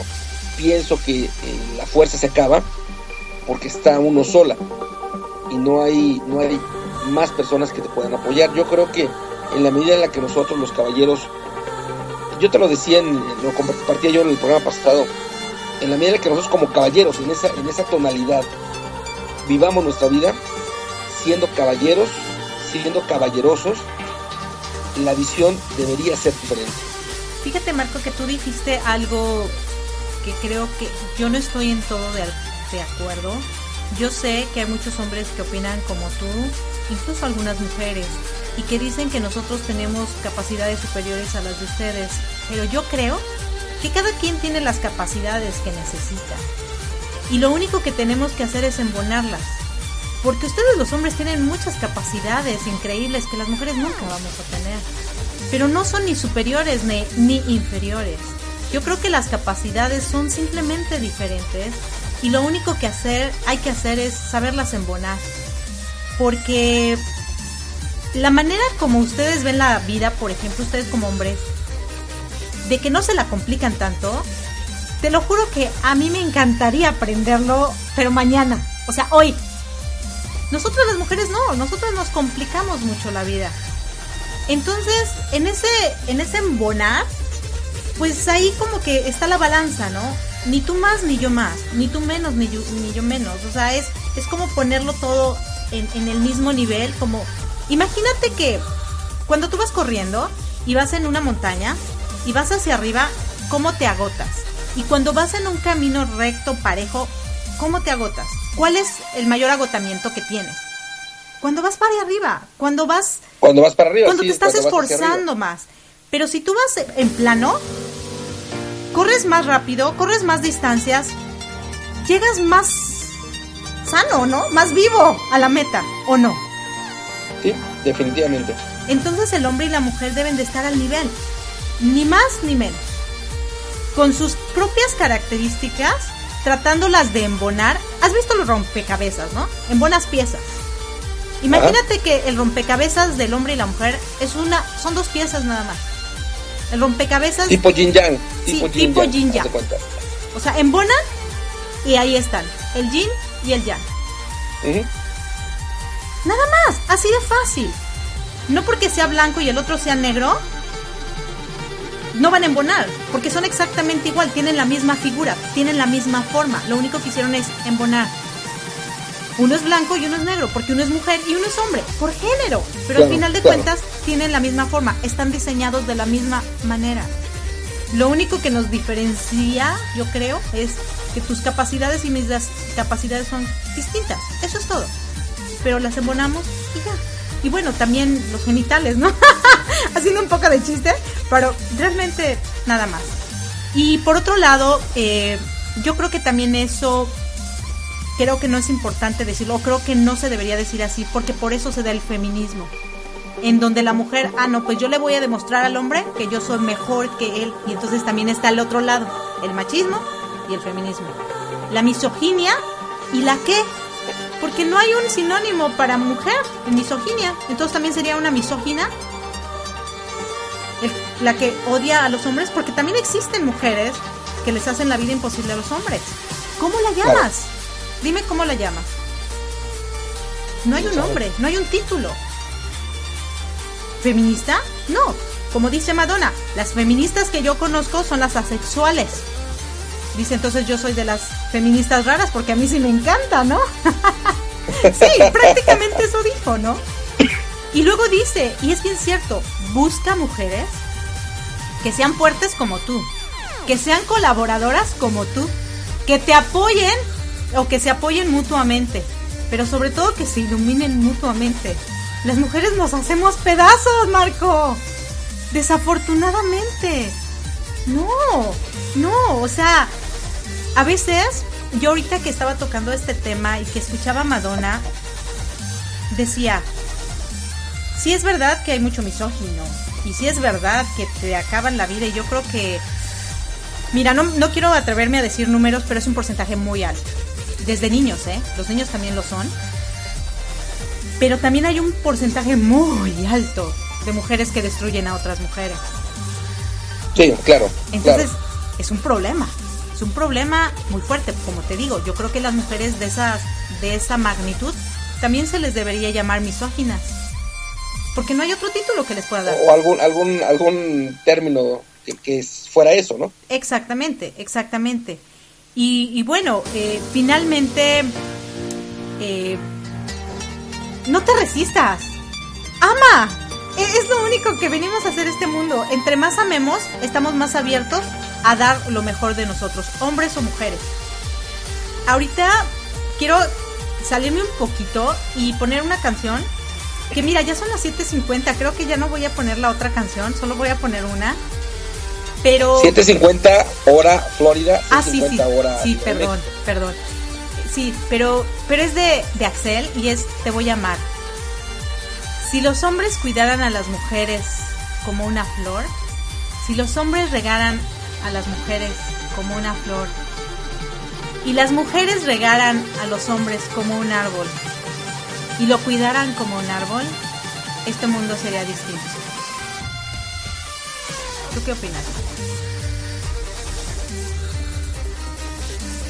pienso que eh, la fuerza se acaba porque está uno sola y no hay, no hay más personas que te puedan apoyar. Yo creo que en la medida en la que nosotros los caballeros, yo te lo decía, en, lo compartía yo en el programa pasado, en la medida en la que nosotros como caballeros, en esa, en esa tonalidad, vivamos nuestra vida siendo caballeros, siendo caballerosos, la visión debería ser diferente. Fíjate Marco que tú dijiste algo que creo que yo no estoy en todo de, de acuerdo. Yo sé que hay muchos hombres que opinan como tú, incluso algunas mujeres, y que dicen que nosotros tenemos capacidades superiores a las de ustedes, pero yo creo que cada quien tiene las capacidades que necesita. Y lo único que tenemos que hacer es embonarlas. Porque ustedes los hombres tienen muchas capacidades increíbles que las mujeres nunca vamos a tener. Pero no son ni superiores ni, ni inferiores. Yo creo que las capacidades son simplemente diferentes y lo único que hacer, hay que hacer es saberlas embonar. Porque la manera como ustedes ven la vida, por ejemplo, ustedes como hombres, de que no se la complican tanto, te lo juro que a mí me encantaría aprenderlo, pero mañana, o sea, hoy. Nosotros las mujeres no, nosotros nos complicamos mucho la vida. Entonces, en ese, en ese embonar, pues ahí como que está la balanza, ¿no? Ni tú más ni yo más, ni tú menos ni yo, ni yo menos. O sea, es, es como ponerlo todo en, en el mismo nivel, como imagínate que cuando tú vas corriendo y vas en una montaña y vas hacia arriba, ¿cómo te agotas? Y cuando vas en un camino recto, parejo, ¿cómo te agotas? ¿Cuál es el mayor agotamiento que tienes? Cuando vas para arriba, cuando vas... Cuando vas para arriba. Cuando sí, te estás cuando esforzando más. Pero si tú vas en plano, corres más rápido, corres más distancias, llegas más sano, ¿no? Más vivo a la meta, ¿o no? Sí, definitivamente. Entonces el hombre y la mujer deben de estar al nivel, ni más ni menos, con sus propias características, tratándolas de embonar. ¿Has visto los rompecabezas, no? Embonas piezas. Imagínate que el rompecabezas del hombre y la mujer es una, son dos piezas nada más. El rompecabezas, Tipo yin yang. Sí, Tipo yin tipo yang. yin yang. o sea, embonan y ahí están, el yin y el yang. Nada más, así de fácil. No porque sea blanco y el otro sea negro, no van a embonar, porque son exactamente igual, tienen la misma figura, tienen la misma forma. Lo único que hicieron es embonar. Uno es blanco y uno es negro, porque uno es mujer y uno es hombre, por género. Pero al final de claro. cuentas tienen la misma forma, están diseñados de la misma manera. Lo único que nos diferencia, yo creo, es que tus capacidades y mis capacidades son distintas. Eso es todo. Pero las embonamos y ya. Y bueno, también los genitales, ¿no? Haciendo un poco de chiste, pero realmente nada más. Y por otro lado, eh, yo creo que también eso, creo que no es importante decirlo, o creo que no se debería decir así, porque por eso se da el feminismo en donde la mujer, ah, no, pues yo le voy a demostrar al hombre que yo soy mejor que él. Y entonces también está el otro lado, el machismo y el feminismo. La misoginia y la qué. Porque no hay un sinónimo para mujer en misoginia. Entonces también sería una misógina. La que odia a los hombres, porque también existen mujeres que les hacen la vida imposible a los hombres. ¿Cómo la Claro. Dime cómo la llamas. No hay un nombre, no hay un título. ¿Feminista? No. Como dice Madonna, las feministas que yo conozco son las asexuales. Dice entonces yo soy de las feministas raras porque a mí sí me encanta, ¿no? sí, prácticamente eso dijo, ¿no? Y luego dice, y es bien cierto, busca mujeres que sean fuertes como tú, que sean colaboradoras como tú, que te apoyen o que se apoyen mutuamente, pero sobre todo que se iluminen mutuamente. Las mujeres nos hacemos pedazos, Marco. Desafortunadamente. No, no, o sea, a veces yo ahorita que estaba tocando este tema y que escuchaba a Madonna, decía, sí es verdad que hay mucho misógino, y sí es verdad que te acaban la vida, y yo creo que, mira, no, no quiero atreverme a decir números, pero es un porcentaje muy alto. Desde niños, ¿eh? Los niños también lo son. Pero también hay un porcentaje muy alto de mujeres que destruyen a otras mujeres. Sí, claro. Entonces, es un problema. Es un problema muy fuerte, como te digo. Yo creo que las mujeres de esas de esa magnitud también se les debería llamar misóginas. Porque no hay otro título que les pueda dar. O algún algún algún término que, fuera eso, ¿no? Exactamente, exactamente. Y, bueno, eh, finalmente, eh, no te resistas. Ama. E, es lo único que venimos a hacer este mundo. Entre más amemos, estamos más abiertos a dar lo mejor de nosotros, hombres o mujeres. Ahorita quiero salirme un poquito y poner una canción que mira, ya son las 7.50, creo que ya no voy a poner la otra canción, solo voy a poner una. Pero 7.50 hora Florida, ah, sí, sí, sí, perdón, perdón. Sí, pero pero es de, de Axel y es Te voy a amar. Si los hombres cuidaran a las mujeres como una flor, si los hombres regaran a las mujeres como una flor y las mujeres regaran a los hombres como un árbol y lo cuidaran como un árbol, este mundo sería distinto. ¿Tú qué opinas?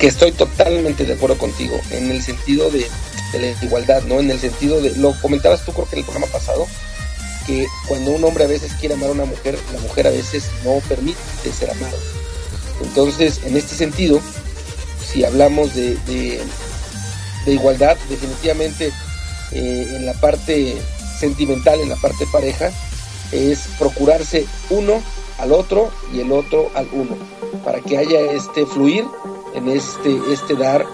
Que estoy totalmente de acuerdo contigo en el sentido de la igualdad, ¿no? En el sentido de, lo comentabas tú creo que en el programa pasado, que cuando un hombre a veces quiere amar a una mujer, la mujer a veces no permite ser amado. Entonces, en este sentido, si hablamos de, de, igualdad, definitivamente eh, en la parte sentimental, en la parte pareja, es procurarse uno al otro y el otro al uno, para que haya este fluir en este, este dar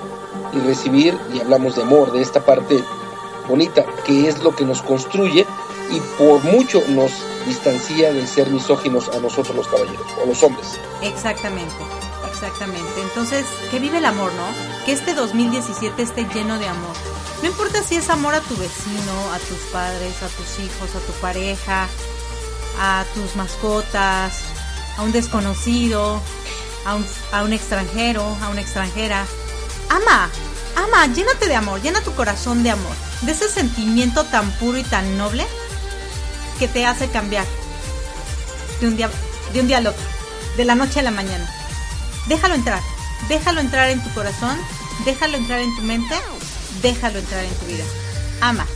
y recibir, y hablamos de amor, de esta parte bonita, que es lo que nos construye y por mucho nos distancia de ser misóginos a nosotros los caballeros o los hombres. Exactamente, exactamente. Entonces, que vive el amor, ¿no? Que este 2017 esté lleno de amor. No importa si es amor a tu vecino, a tus padres, a tus hijos, a tu pareja, a tus mascotas, a un desconocido, a un, a un extranjero, a una extranjera ama, ama, llénate de amor, llena tu corazón de amor, de ese sentimiento tan puro y tan noble que te hace cambiar de un día, de un día al otro, de la noche a la mañana. Déjalo entrar, déjalo entrar en tu corazón, déjalo entrar en tu mente, déjalo entrar en tu vida. Ama,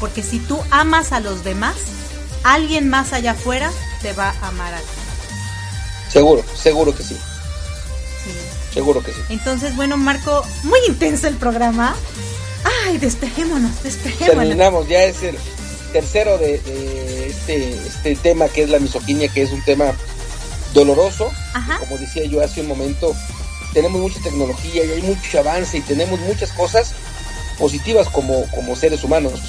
porque si tú amas a los demás, alguien más allá afuera te va a amar a ti. Seguro, seguro que sí. Seguro que sí. Entonces, bueno, Marco, muy intenso el programa. Ay, despejémonos, despejémonos. Terminamos, ya es el tercero de, este, este tema que es la misoginia, que es un tema doloroso. Como decía yo hace un momento, tenemos mucha tecnología y hay mucho avance y tenemos muchas cosas positivas como, como seres humanos,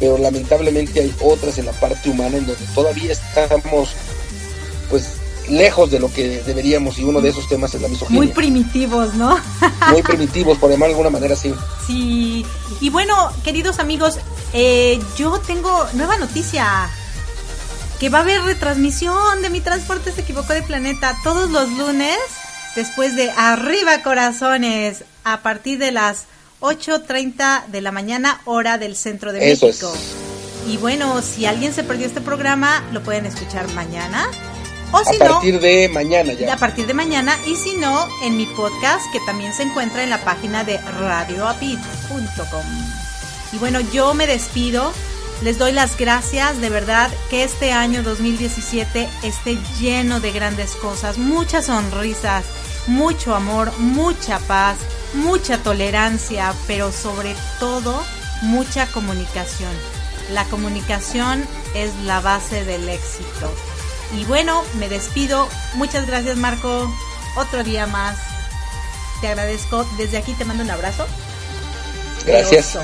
pero lamentablemente hay otras en la parte humana en donde todavía estamos pues lejos de lo que deberíamos y uno de esos temas es la misoginia. Muy primitivos, ¿no? Muy primitivos, por llamar de alguna manera, sí. Sí, y bueno, queridos amigos, eh, yo tengo nueva noticia. Que va a haber retransmisión de mi transporte se equivocó de planeta todos los lunes después de Arriba Corazones a partir de las 8.30 de la mañana hora del centro de México. Y bueno, si alguien se perdió este programa, lo pueden escuchar mañana a partir de mañana ya. A partir de mañana y si no, en mi podcast que también se encuentra en la página de radioapit.com. Y bueno, yo me despido. Les doy las gracias, de verdad, que este año 2017 esté lleno de grandes cosas, muchas sonrisas, mucho amor, mucha paz, mucha tolerancia, pero sobre todo mucha comunicación. La comunicación es la base del éxito. Y bueno, me despido. Muchas gracias Marco. Otro día más. Te agradezco. Desde aquí te mando un abrazo. Gracias.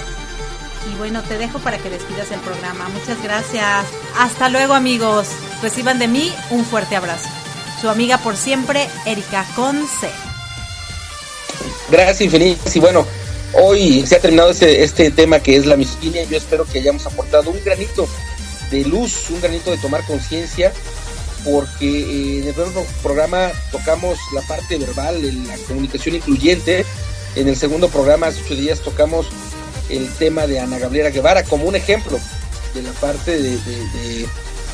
Y bueno, te dejo para que despidas el programa. Muchas gracias. Hasta luego amigos. Reciban de mí un fuerte abrazo. Su amiga por siempre, Erika Conce. Gracias infinitas. Y bueno, hoy se ha terminado este, este tema que es la misoginia. Yo espero que hayamos aportado un granito de luz, un granito de tomar conciencia, porque eh, en el primer programa tocamos la parte verbal, la comunicación incluyente. En el segundo programa, hace ocho días, tocamos el tema de Ana Gabriela Guevara como un ejemplo de la parte de, de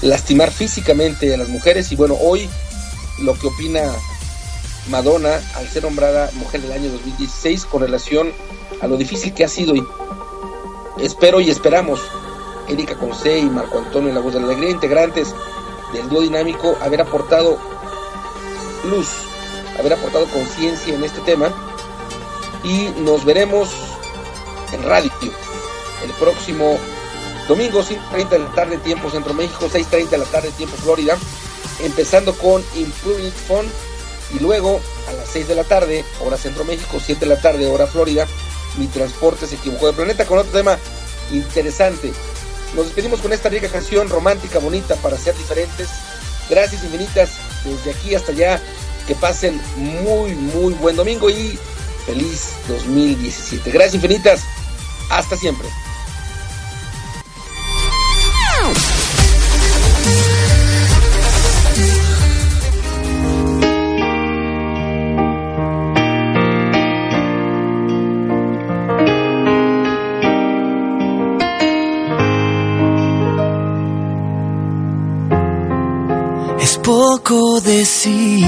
lastimar físicamente a las mujeres. Y bueno, hoy lo que opina Madonna al ser nombrada Mujer del Año 2016 con relación a lo difícil que ha sido. Y espero y esperamos, Erika Conce y Marco Antonio La Voz de la Alegría, integrantes del dúo dinámico, haber aportado luz, haber aportado conciencia en este tema. Y nos veremos en radio el próximo domingo, 5.30 de la tarde, tiempo Centro México, 6.30 de la tarde, tiempo Florida, empezando con Improving Fun y luego a las 6 de la tarde, hora Centro México, 7 de la tarde, hora Florida, mi transporte se equivocó de planeta con otro tema interesante. Nos despedimos con esta rica canción romántica, bonita, para ser diferentes. Gracias infinitas desde aquí hasta allá. Que pasen muy, muy buen domingo y feliz 2017. Gracias infinitas. Hasta siempre. Poco decir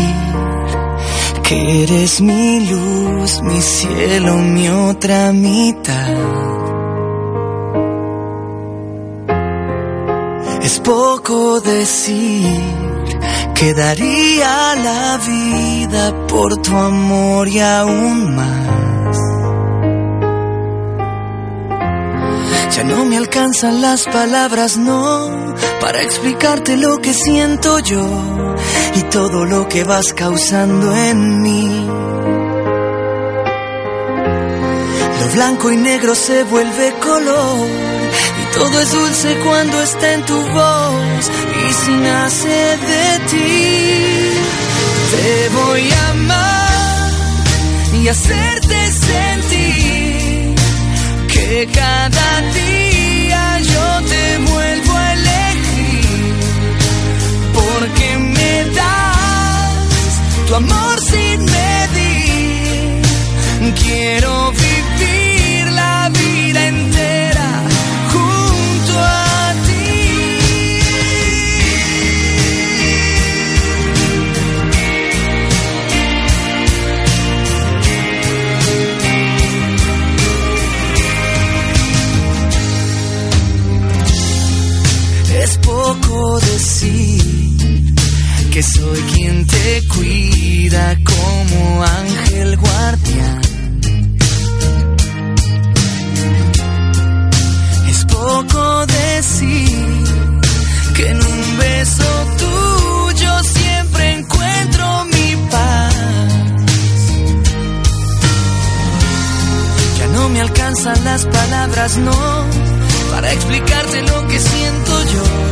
que eres mi luz, mi cielo, mi otra mitad. Es poco decir que daría la vida por tu amor y aún más. Ya no me alcanzan las palabras, no para explicarte lo que siento yo y todo lo que vas causando en mí. Lo blanco y negro se vuelve color y todo es dulce cuando está en tu voz y si nace de ti. Te voy a amar y hacerte cada día yo te vuelvo a porque me das tu amor sin medir. Que soy quien te cuida como ángel guardián. Es poco decir que en un beso tuyo siempre encuentro mi paz. Ya no me alcanzan las palabras, no, para explicarte lo que siento yo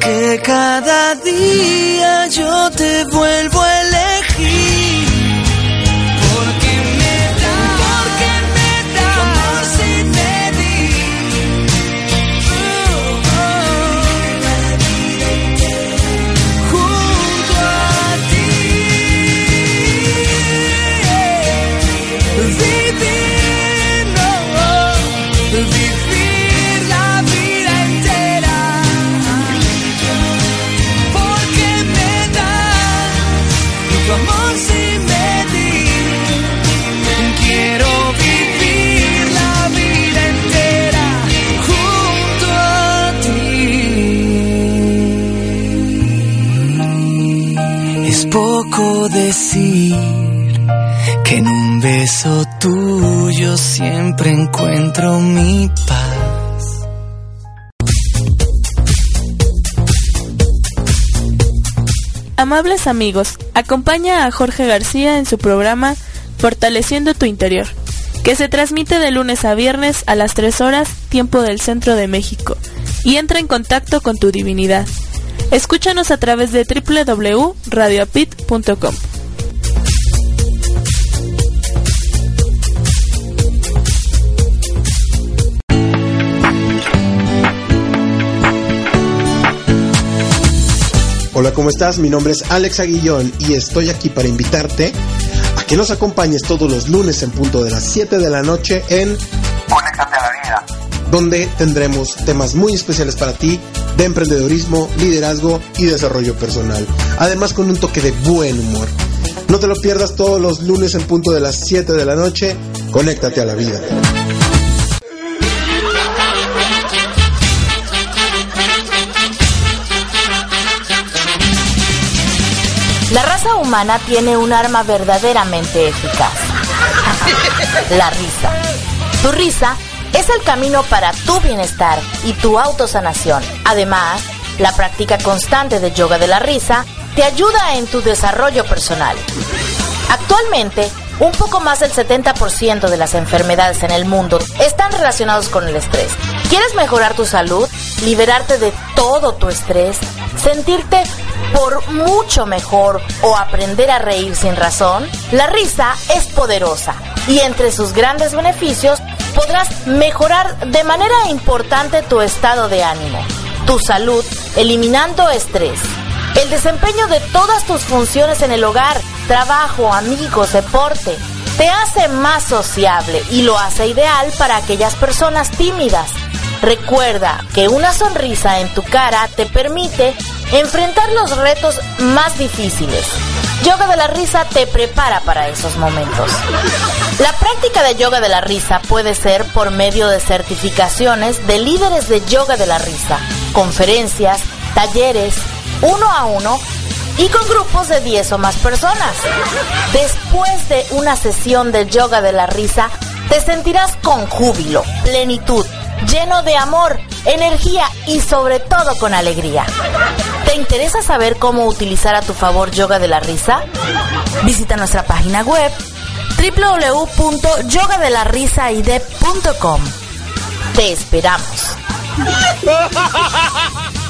que cada día yo te decir que en un beso tuyo siempre encuentro mi paz. Amables amigos, acompaña a Jorge García en su programa Fortaleciendo tu Interior, que se transmite de lunes a viernes a las 3 horas, tiempo del centro de México, y entra en contacto con tu divinidad. Escúchanos a través de www.radioapit.com. Hola, ¿cómo estás? Mi nombre es Alex Aguillón y estoy aquí para invitarte a que nos acompañes todos los lunes en punto de las 7 de la noche en Conéctate a la vida, donde tendremos temas muy especiales para ti de emprendedorismo, liderazgo y desarrollo personal, además con un toque de buen humor. No te lo pierdas todos los lunes en punto de las 7 de la noche, conéctate a la vida. La raza humana tiene un arma verdaderamente eficaz. La risa. Tu risa es el camino para tu bienestar y tu autosanación. Además, la práctica constante de yoga de la risa te ayuda en tu desarrollo personal. Actualmente, un poco más del 70% de las enfermedades en el mundo están relacionados con el estrés. ¿Quieres mejorar tu salud? ¿Liberarte de todo tu estrés? ¿Sentirte por mucho mejor o aprender a reír sin razón? La risa es poderosa y entre sus grandes beneficios podrás mejorar de manera importante tu estado de ánimo, tu salud, eliminando estrés, el desempeño de todas tus funciones en el hogar, trabajo, amigos, deporte. Te hace más sociable y lo hace ideal para aquellas personas tímidas. Recuerda que una sonrisa en tu cara te permite enfrentar los retos más difíciles. Yoga de la risa te prepara para esos momentos. La práctica de yoga de la risa puede ser por medio de certificaciones de líderes de yoga de la risa, conferencias, talleres, uno a uno y con grupos de 10 o más personas. Después de una sesión de yoga de la risa, te sentirás con júbilo, plenitud, lleno de amor, energía y sobre todo con alegría. ¿Te interesa saber cómo utilizar a tu favor yoga de la risa? Visita nuestra página web www.yogadelarisaide.com. Te esperamos.